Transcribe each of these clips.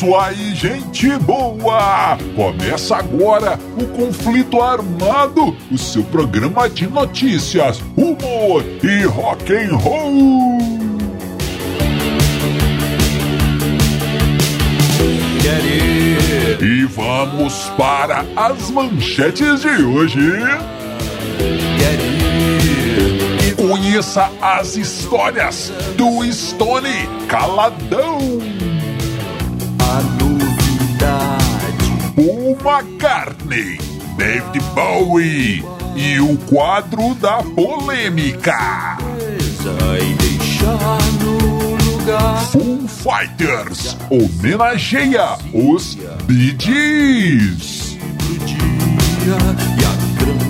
isso aí, gente boa! Começa agora o Conflito Armado, o seu programa de notícias, humor e rock and roll. E vamos para as manchetes de hoje. Conheça as histórias do Stone Caladão. A novidade. Paul McCartney, David Bowie e o quadro da polêmica. E deixar no lugar. Foo Fighters homenageia os Bee Gees. e a grande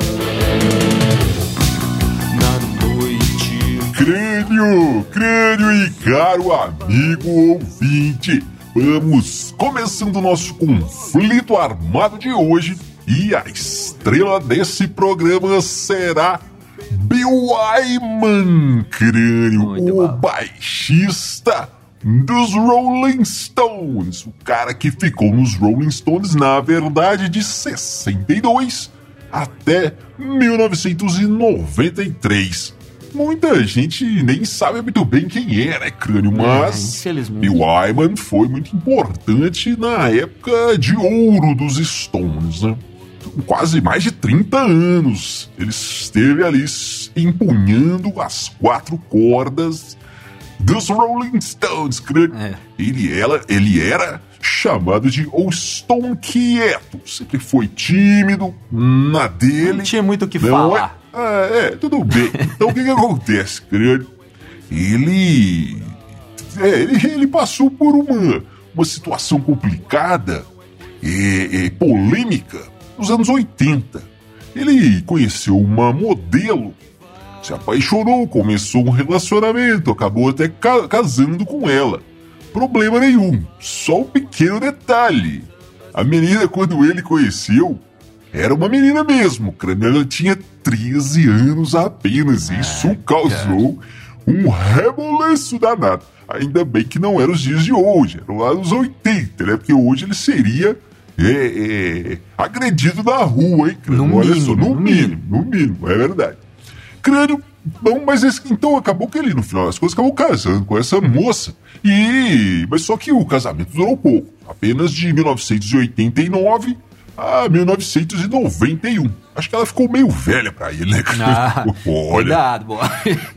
Crânio, crânio e caro amigo ouvinte, vamos começando o nosso conflito armado de hoje e a estrela desse programa será Bill Wyman, crânio, Muito o bom. baixista dos Rolling Stones, o cara que ficou nos Rolling Stones na verdade de 62 até 1993. Muita gente nem sabe muito bem quem é, né, Crânio? Mas infelizmente. Bill Wyman foi muito importante na época de ouro dos Stones, né? Quase mais de 30 anos ele esteve ali empunhando as quatro cordas dos Rolling Stones, Crânio. É. Ele, era, ele era chamado de o Stone Quieto. Sempre foi tímido, na dele. Não tinha muito o que Não falar. É, Ah, é, tudo bem. Então o que, que acontece, crânio? Ele, é, ele. Ele passou por uma, uma situação complicada e, e polêmica nos anos 80. Ele conheceu uma modelo, se apaixonou, começou um relacionamento, acabou até ca- casando com ela. Problema nenhum, só um pequeno detalhe. A menina, quando ele conheceu, era uma menina mesmo, crânio. Ela tinha 13 anos apenas. e Isso causou um reboliço danado. Ainda bem que não eram os dias de hoje, eram lá nos 80, né? Porque hoje ele seria é, é, agredido na rua, hein, crânio? No Olha só, mínimo, no no mínimo, no mínimo, é verdade. Crânio, não, mas esse- então acabou que ele, no final das contas, acabou casando com essa moça. E. Mas só que o casamento durou pouco apenas de 1989 a 1991. Acho que ela ficou meio velha pra ele, né? Ah, Olha. Cuidado.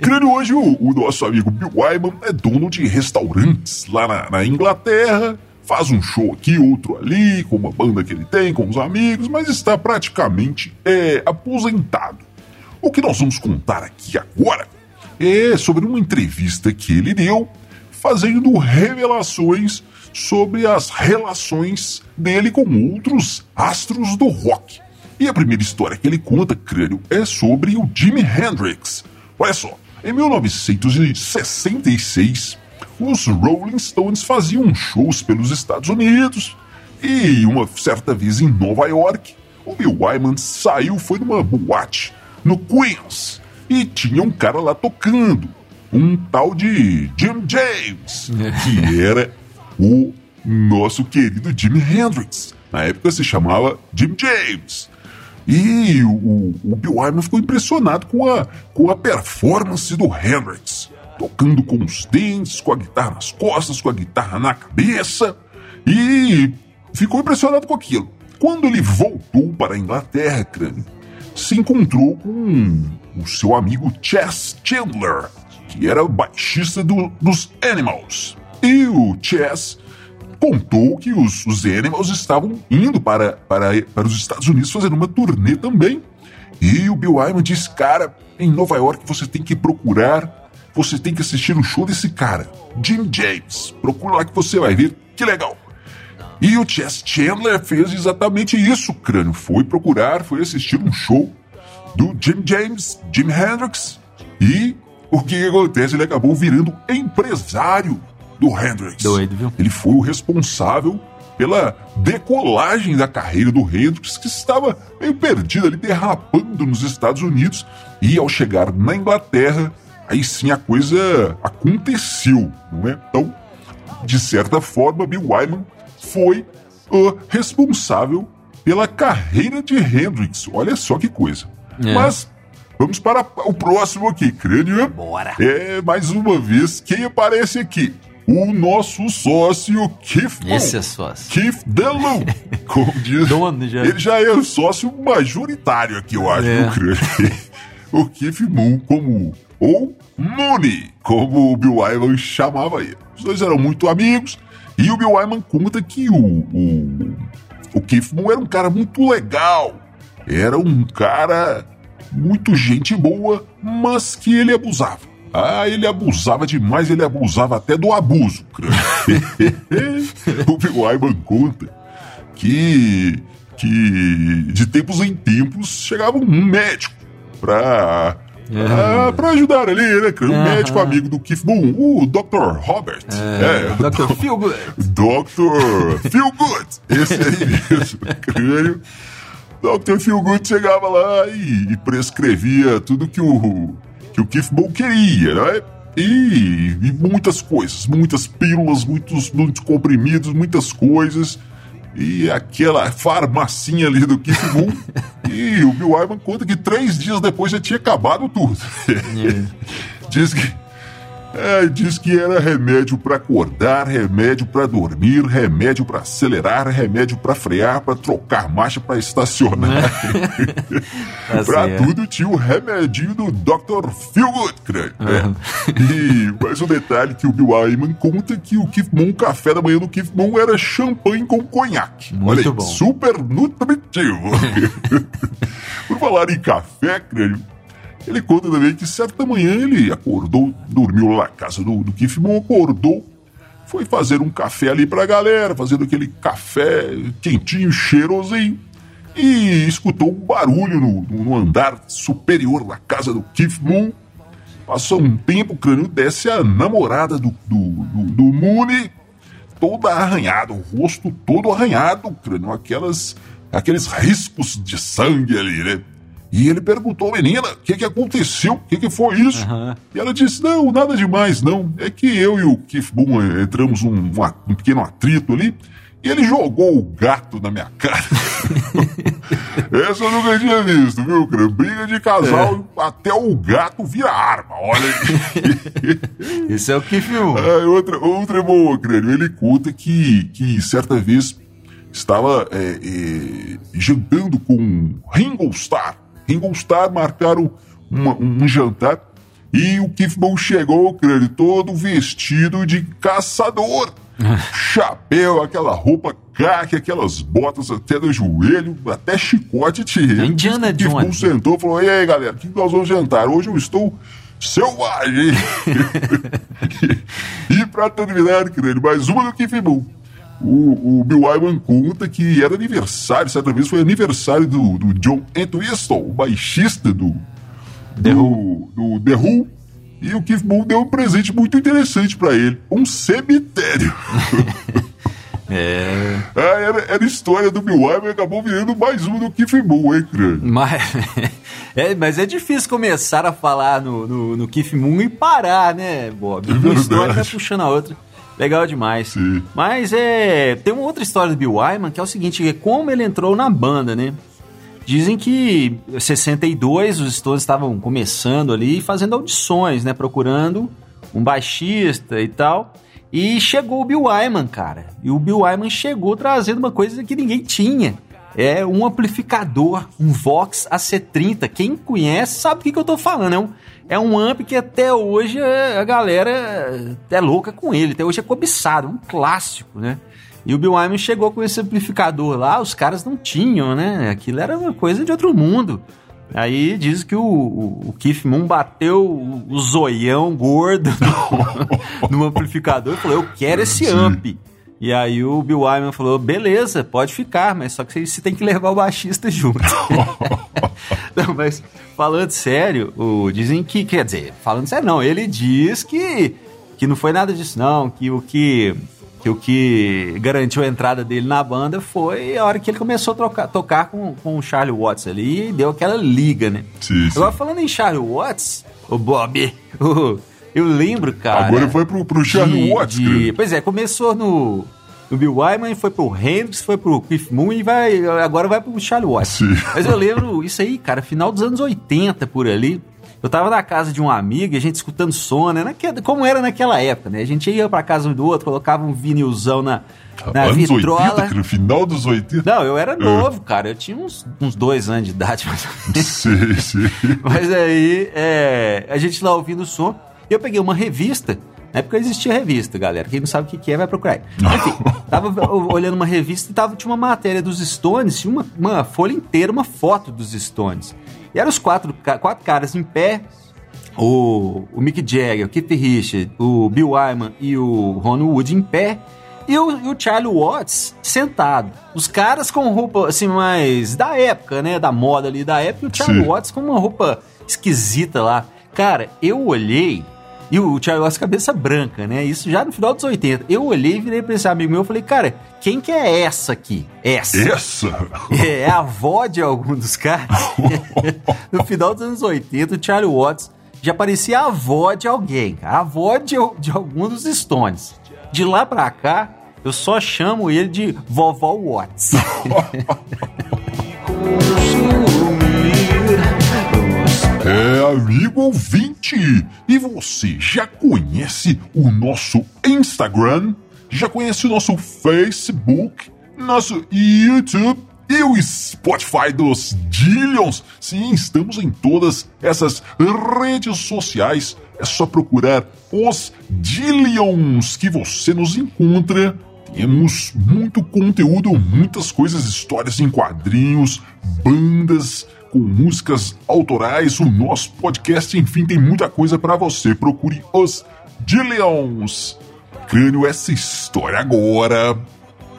Crânio, hoje o, o nosso amigo Bill Wyman é dono de restaurantes lá na, na Inglaterra. Faz um show aqui, outro ali, com uma banda que ele tem, com os amigos, mas está praticamente é, aposentado. O que nós vamos contar aqui agora é sobre uma entrevista que ele deu, fazendo revelações sobre as relações dele com outros astros do rock. E a primeira história que ele conta, crânio, é sobre o Jimi Hendrix. Olha só, em 1966, os Rolling Stones faziam shows pelos Estados Unidos e uma certa vez em Nova York, o Bill Wyman saiu, foi numa boate no Queens e tinha um cara lá tocando, um tal de Jim James, que era o nosso querido Jimi Hendrix. Na época se chamava Jim James. E o, o Bill Wyman ficou impressionado com a, com a performance do Hendrix. Tocando com os dentes, com a guitarra nas costas, com a guitarra na cabeça. E ficou impressionado com aquilo. Quando ele voltou para a Inglaterra, crânio, se encontrou com o seu amigo Chess Chandler, que era baixista do- dos Animals. E o Chess contou que os, os Animals estavam indo para, para, para os Estados Unidos fazendo uma turnê também. E o Bill Wyman disse, cara, em Nova York você tem que procurar, você tem que assistir o show desse cara, Jim James. Procura lá que você vai ver, que legal. E o Chess Chandler fez exatamente isso, crânio. Foi procurar, foi assistir um show do Jim James, Jim Hendrix. E o que acontece? Ele acabou virando empresário do Hendrix. Doido, viu? Ele foi o responsável pela decolagem da carreira do Hendrix, que estava meio perdido ali, derrapando nos Estados Unidos. E ao chegar na Inglaterra, aí sim a coisa aconteceu, não é? Então, de certa forma, Bill Wyman foi o responsável pela carreira de Hendrix. Olha só que coisa. É. Mas vamos para o próximo aqui, crânio. Bora. É, mais uma vez, quem aparece aqui? O nosso sócio Keith Moon. Esse é sócio. Keith DeLu. Como diz. Dono já. Ele já é o sócio majoritário aqui, eu acho, É. O Keith Moon como... Ou Mooney, como o Bill Wyman chamava ele. Os dois eram muito amigos. E o Bill Wyman conta que o, o, o Keith Moon era um cara muito legal. Era um cara muito gente boa, mas que ele abusava. Ah, ele abusava demais, ele abusava até do abuso. o Bill Wyman conta que, que de tempos em tempos chegava um médico pra, pra, pra ajudar ali, né? cara? Um Aham. médico amigo do Keith Moon, o Dr. Robert. É, o Dr. Feelgood. Dr. Feelgood. Esse aí mesmo, crânio. Dr. Feelgood chegava lá e, e prescrevia tudo que o, que o Keith Moon queria, né? E, e muitas coisas, muitas pílulas, muitos, muitos comprimidos, muitas coisas. E aquela farmacinha ali do Keith Moon. e o Bill Wyman conta que três dias depois já tinha acabado tudo. diz que é, diz que era remédio pra acordar, remédio pra dormir, remédio pra acelerar, remédio pra frear, pra trocar marcha, pra estacionar. Tá pra certo. tudo tinha o remedinho do Dr. Feelgood, crânio. né? E mais um detalhe que o Bill Wyman conta que o Keith Moon, o café da manhã do Keith Moon era champanhe com conhaque. Muito Olha aí, bom. super nutritivo. Por falar em café, crânio, ele conta também que certa manhã ele acordou, dormiu lá na casa do, do Moon, acordou, foi fazer um café ali pra galera, fazendo aquele café quentinho, cheirosinho, e escutou um barulho no, no- andar superior da casa do Keith Moon. Passou um tempo, o crânio desce a namorada do, do, do, do Mooney, toda arranhada, o rosto todo arranhado, o crânio, aquelas, aqueles riscos de sangue ali, né? E ele perguntou, menina, o que, que aconteceu? O que, que foi isso? Aham. E ela disse, não, nada demais, não. É que eu e o Keith Moon eh, entramos um, um pequeno atrito ali, e ele jogou o gato na minha cara. Essa eu nunca tinha visto, viu, crânio? Briga de casal, até o gato vira arma, olha aí. Esse é o Keith Moon. Ah, outra, outra é boa, crânio. Ele conta que, que certa vez estava é, é, jantando com Ringo Starr. Ringo Starr marcaram uma- um jantar e o Moon chegou, crânio, todo vestido de caçador. Chapéu, aquela roupa caque, aquelas botas até no joelho, até chicote tinha. Indiana Jones. sentou e falou: E aí, galera, o que nós vamos jantar? Hoje eu estou selvagem. e pra terminar, crânio, mais uma do Moon. O, o Bill Wyman conta que era aniversário, certa vez foi aniversário do, do John Entwistle, o baixista do do, do The Who. E o Keith Moon deu um presente muito interessante pra ele: um cemitério. É. Ah, era, era a história do Bill Wyman e acabou virando mais uma do Keith Moon, hein, crânio? Mas é, mas é difícil começar a falar no, no, no Keith Moon e parar, né, Bob? Uma verdade. história puxando a outra. Legal demais. Sim. Mas é. Tem uma outra história do Bill Wyman que é o seguinte: é como ele entrou na banda, né? Dizem que em 62 os Stones estavam começando ali fazendo audições, né? Procurando um baixista e tal. E chegou o Bill Wyman, cara. E o Bill Wyman chegou trazendo uma coisa que ninguém tinha. É um amplificador, um Vox AC30. Quem conhece sabe o que, que eu tô falando. É um, é um amp que até hoje é- a galera é louca com ele. Até hoje é cobiçado, um clássico, né? E o Bill Wyman chegou com esse amplificador lá, os caras não tinham, né? Aquilo era uma coisa de outro mundo. Aí diz que o, o, o Keith Moon bateu o, o zoião gordo no, no amplificador e falou: Eu quero esse amp. E aí o Bill Wyman falou, beleza, pode ficar, mas só que você tem que levar o baixista junto. não, mas falando sério, o, dizem que, quer dizer, falando sério não, ele diz que, que não foi nada disso não, que o que, que o que garantiu a entrada dele na banda foi a hora que ele começou a trocar, tocar com, com o Charlie Watts ali e deu aquela liga, né? Sim, sim. Agora falando em Charlie Watts, o Bob, o, eu lembro, cara... Agora foi pro, pro Charlie de- Watts, de-. Pois é, começou no, no Bill Wyman, foi pro Hendrix, foi pro Cliff Moon e vai, agora vai pro Charlie Watts. Sim. Mas eu lembro isso aí, cara, final dos anos 80 por ali. Eu tava na casa de um amigo e a gente escutando som, né? naque- como era naquela época, né? A gente ia pra casa um do outro, colocava um vinilzão na, na Anos vitrola. 80, creio, final dos 80. Não, eu era novo, cara. Eu tinha uns, uns dois anos de idade, mais ou menos. Sim, sim. Mas aí, é, a gente lá ouvindo o som, e eu peguei uma revista. Na época existia revista, galera. Quem não sabe o que que é, vai procurar. Enfim, tava olhando uma revista e tava, tinha uma matéria dos Stones, tinha uma, uma folha inteira, uma foto dos Stones. E eram os quatro, quatro caras em pé, o, o Mick Jagger, o Keith Richards, o Bill Wyman e o Ron Wood em pé. E o, e o Charlie Watts sentado. Os caras com roupa assim mais da época, né? Da moda ali da época. E o Charlie Sim. Watts com uma roupa esquisita lá. Cara, eu olhei. E o Charlie Watts cabeça branca, né? Isso já no final dos 80. Eu olhei e virei pra esse amigo meu e falei, cara, quem que é essa aqui? Essa. Essa? É a avó de algum dos caras. no final dos anos 80, o Charlie Watts já parecia a avó de alguém, cara. A avó de, de algum dos Stones. De lá pra cá, eu só chamo ele de Vovó Watts. É, amigo ouvinte, e você já conhece o nosso Instagram? Já conhece o nosso Facebook, nosso YouTube e o Spotify dos Dillions? Sim, estamos em todas essas redes sociais. É só procurar os Dillions que você nos encontra. Temos muito conteúdo, muitas coisas, histórias em quadrinhos, bandas com músicas autorais, o nosso podcast, enfim, tem muita coisa pra você. Procure os Dillions. Crânio, essa história agora.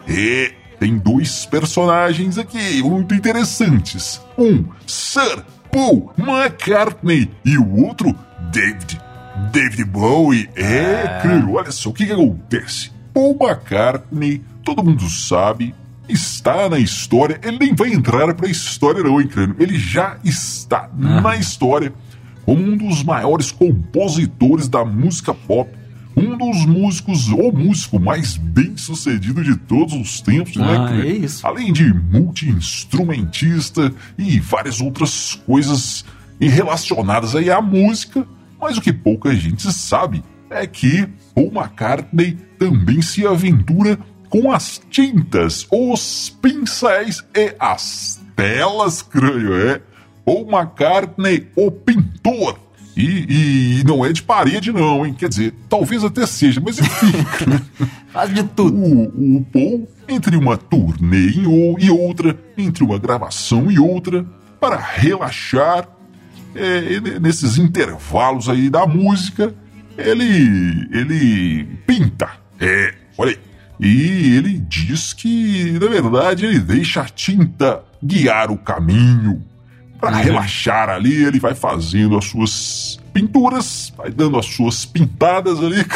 E tem dois personagens aqui muito interessantes. Um, Sir Paul McCartney e o outro, David. David Bowie. É, Crânio, olha só o que, que acontece. Paul McCartney, todo mundo sabe, está na história. Ele nem vai entrar pra história, não, hein, Crânio? Ele já está na história como um dos maiores compositores da música pop. Um dos músicos, ou músico mais bem sucedido de todos os tempos, né? Ah, Crânio? é isso. Além de multi-instrumentista e várias outras coisas relacionadas aí à música, mas o que pouca gente sabe é que Paul McCartney também se aventura com as tintas, os pincéis e as telas, crânio, é? Paul McCartney, o pintor. E, e não é de parede, não, hein? Quer dizer, talvez até seja, mas enfim. Faz de tudo. o, o Paul, entre uma turnê e ou- e outra, entre uma gravação e outra, para relaxar, é, nesses intervalos aí da música, ele, ele pinta. É, olha aí. E ele diz que, na verdade, ele deixa a tinta guiar o caminho. Para relaxar ali, ele vai fazendo as suas pinturas, vai dando as suas pintadas ali.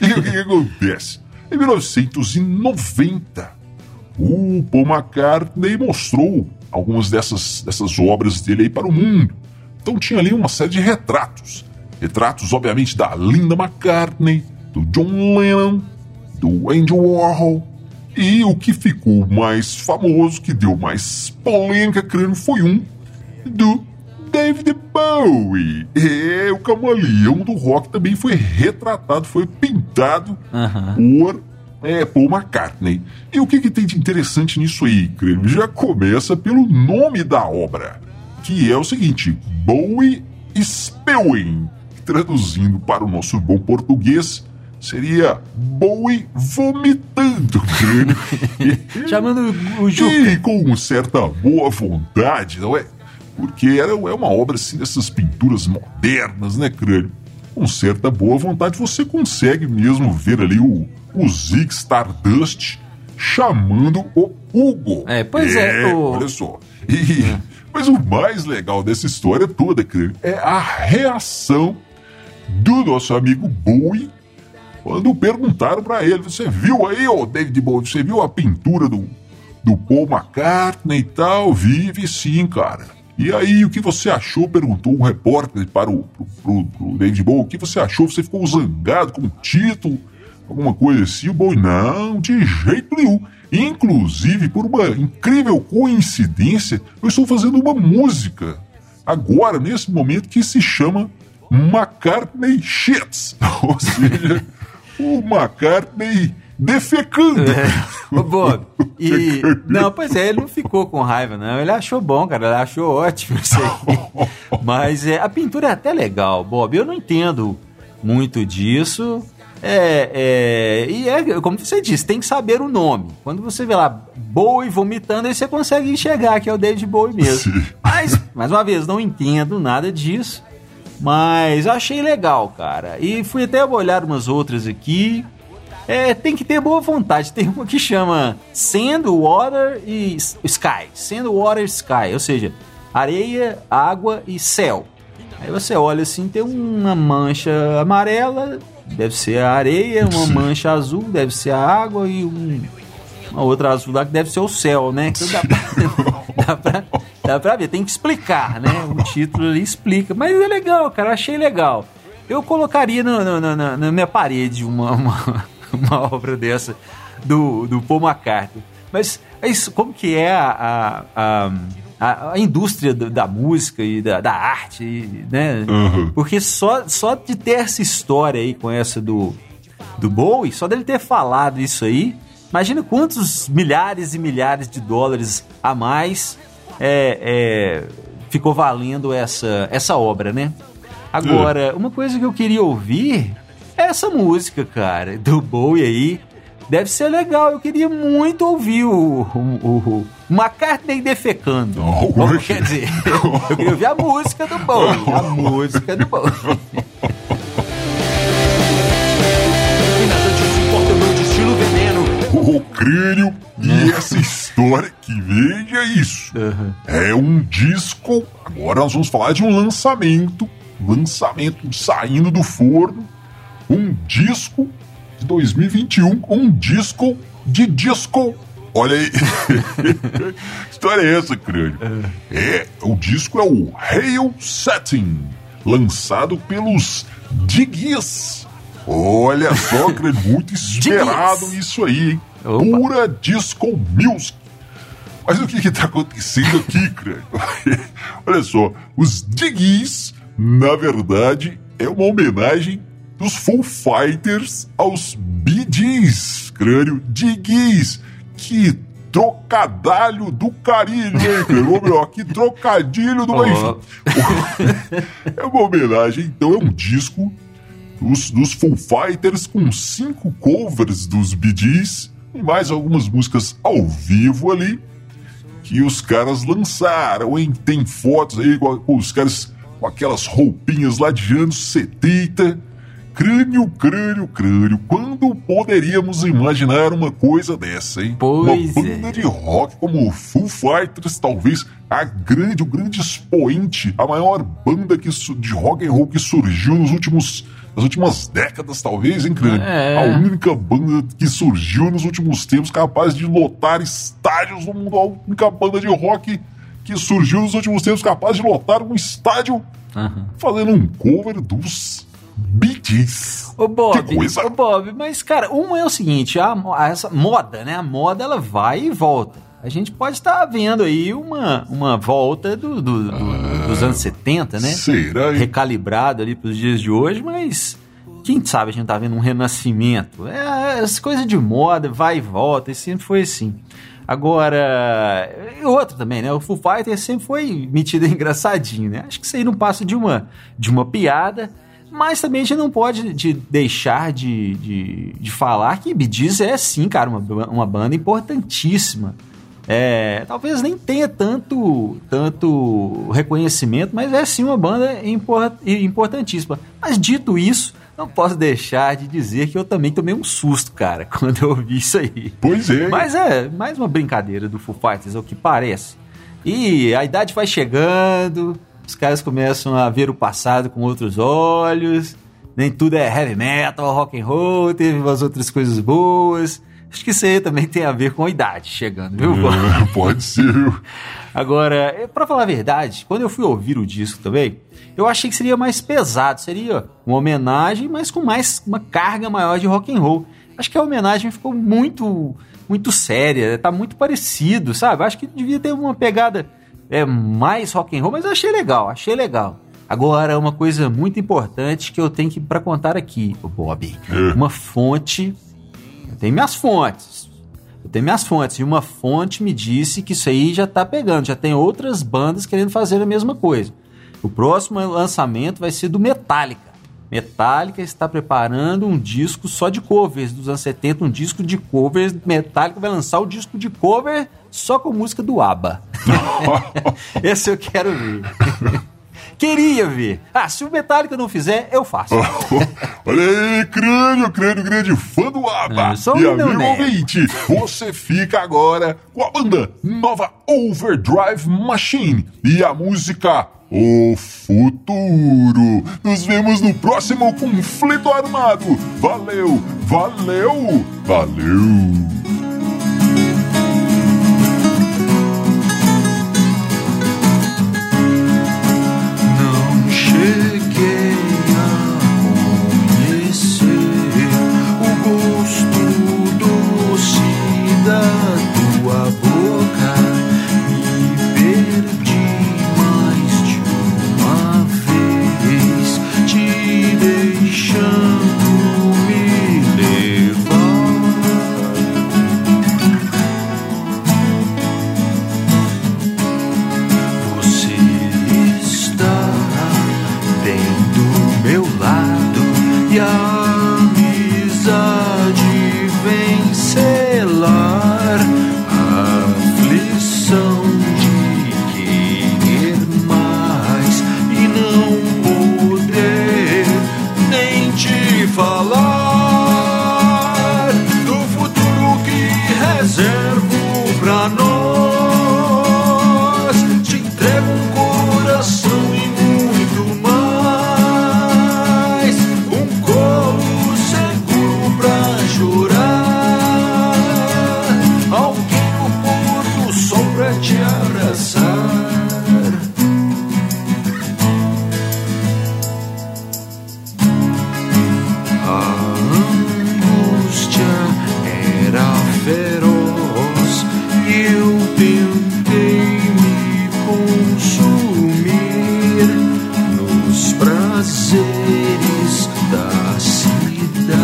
e o que, que acontece? Em 1990, o Paul McCartney mostrou algumas dessas, dessas obras dele aí para o mundo. Então tinha ali uma série de retratos. Retratos, obviamente, da Linda McCartney, do John Lennon, do Andy Warhol. E o que ficou mais famoso, que deu mais polêmica, creio, foi um do David Bowie. É, o camaleão do rock também foi retratado, foi pintado por é, Paul McCartney. E o que, que tem de interessante nisso aí, creio? Já começa pelo nome da obra, que é o seguinte: Bowie Spewing. Traduzindo para o nosso bom português, seria Bowie vomitando, creio. Chamando o Juca. E com certa boa vontade, não é? Porque era, é uma obra assim dessas pinturas modernas, né, crânio? com certa boa vontade, você consegue mesmo ver ali o, o Zig Stardust chamando o Hugo. É, pois é, o- Olha só. E- Mas o mais legal dessa história toda, cara, é a reação do nosso amigo Bowie quando perguntaram pra ele: Você viu aí, ô David Bowie, você viu a pintura do, do Paul McCartney e tal? Vive sim, cara. E aí, o que você achou? Perguntou um repórter para o pro, pro- pro David Bowie: O que você achou? Você ficou zangado com o título? Alguma coisa assim? O Bowie: Não, de jeito nenhum. Inclusive, por uma incrível coincidência, eu estou fazendo uma música agora, nesse momento, que se chama McCartney Shits. Ou seja, o McCartney defecando. Ô, Bob, e. Não, pois é, ele não ficou com raiva, não. Ele achou bom, cara. Ele achou ótimo isso aí. Mas é, a pintura é até legal, Bob. Eu não entendo muito disso. É, é, e é, como você disse, tem que saber o nome. Quando você vê lá Bowie vomitando, aí você consegue enxergar que é o David Bowie mesmo. Sim. Mas, mais uma vez, não entendo nada disso. Mas achei legal, cara. E fui até olhar umas outras aqui. É, tem que ter boa vontade. Tem uma que chama Sand, Water e Sky. Sand, Water, Sky. Ou seja, areia, água e céu. Aí você olha assim, tem uma mancha amarela, deve ser a areia, uma mancha azul, deve ser a água e um, uma outra azul lá que deve ser o céu, né? Então dá pra, dá, pra, dá pra ver, tem que explicar, né? O título ali explica. Mas é legal, cara, achei legal. Eu colocaria no- no- no- na, na minha parede uma, uma, uma obra dessa do, do Paul McCartney. Mas é isso, como que é a, a, a, a indústria da música e da, da arte, e, né? Uhum. Porque só, só de ter essa história aí com essa do, do Bowie, só dele ter falado isso aí, imagina quantos milhares e milhares de dólares a mais é, é, ficou valendo essa, essa obra, né? Agora, uma coisa que eu queria ouvir é essa música, cara, do Bowie aí. Deve ser legal, eu queria muito ouvir o, o, o McCartney defecando. Oh, ui. quer dizer, eu queria ouvir a música do Bowie, a música do Bowie. crânio e essa história que veja isso. É um disco. Agora nós vamos falar de um lançamento. Lançamento saindo do forno. Um disco de 2021. Um disco de disco. Olha aí. história é essa, crânio? É, o disco é o Hail Setting, lançado pelos Digis. Olha só, crânio, muito esperado isso aí, hein? Opa. Pura disco music. Mas o que que tá acontecendo aqui, crânio? Olha só, os Digis, na verdade, é uma homenagem dos Full Fighters aos Bee Gees, crânio. Digis, que trocadalho do carinho, hein? Ô, meu, que trocadilho do... Enfim, é uma homenagem, então é um disco dos, dos Full Fighters com cinco covers dos Bee Gees e mais algumas músicas ao vivo ali que os caras lançaram, hein? Tem fotos aí com, os caras com aquelas roupinhas lá de anos 70. Crânio, crânio, crânio. Quando poderíamos imaginar uma coisa dessa, hein? Pois uma banda é. de rock como o Foo Fighters, talvez a grande, o grande expoente, a maior banda que, de rock and roll que surgiu nos últimos, nas últimas décadas, talvez, hein, crânio? É. A única banda que surgiu nos últimos tempos capaz de lotar estádios no mundo, a única banda de rock que surgiu nos últimos tempos capaz de lotar um estádio fazendo um cover dos Bee Gees. Ô Bob, Que coisa. ô Bob, mas cara, um é o seguinte, a, a- essa moda, né? A moda ela vai e volta. A gente pode estar vendo aí uma, uma volta do, do- do- dos anos 70, né? Será? Recalibrado ali para os dias de hoje, mas quem sabe a gente tá vendo um renascimento. É, as coisas de moda, vai e volta, e sempre foi assim. Agora, outro também, né? O Foo Fighters sempre foi metido engraçadinho, né? Acho que isso aí não passa de uma, de uma piada, mas também a gente não pode de deixar de, de, de falar que Bee Gees é sim, cara, uma, uma banda importantíssima É, talvez nem tenha tanto, tanto reconhecimento, mas é sim uma banda import, importantíssima. Mas dito isso, não posso deixar de dizer que eu também tomei um susto, cara, quando eu ouvi isso aí. Pois é. Mas é mais uma brincadeira do Foo Fighters, é o que parece. E a idade vai chegando, os caras começam a ver o passado com outros olhos. Nem tudo é heavy metal, rock and roll, teve umas outras coisas boas. Acho que isso aí também tem a ver com a idade chegando, viu? É, pode ser. viu? Agora, pra falar a verdade, quando eu fui ouvir o disco também, eu achei que seria mais pesado, seria uma homenagem, mas com mais uma carga maior de rock and roll. Acho que a homenagem ficou muito muito séria, tá muito parecido, sabe? Acho que devia ter uma pegada é, mais rock and roll, mas eu achei legal, achei legal. Agora, uma coisa muito importante que eu tenho que para contar aqui, Bob, É. uma fonte, tenho minhas fontes, eu tenho minhas fontes, e uma fonte me disse que isso aí já tá pegando, já tem outras bandas querendo fazer a mesma coisa. O próximo lançamento vai ser do Metallica. Metallica está preparando um disco só de covers dos anos 70, um disco de covers. Metallica vai lançar o disco de cover só com música do ABBA. Esse eu quero ver. Queria ver. Ah, se o Metallica não fizer, eu faço. Olha aí, crânio, crânio, grande fã do ABBA. É, sou e amigo ouvinte, você fica agora com a banda nova Overdrive Machine e a música O Futuro. Nos vemos no próximo conflito armado. Valeu, valeu, valeu. Prazeres da cidade,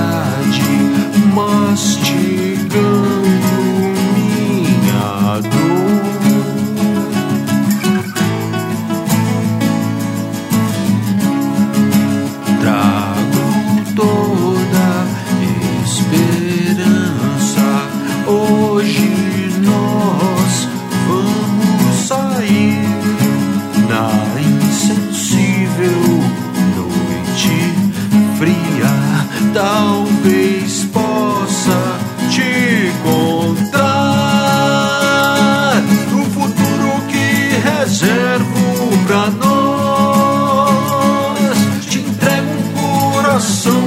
coração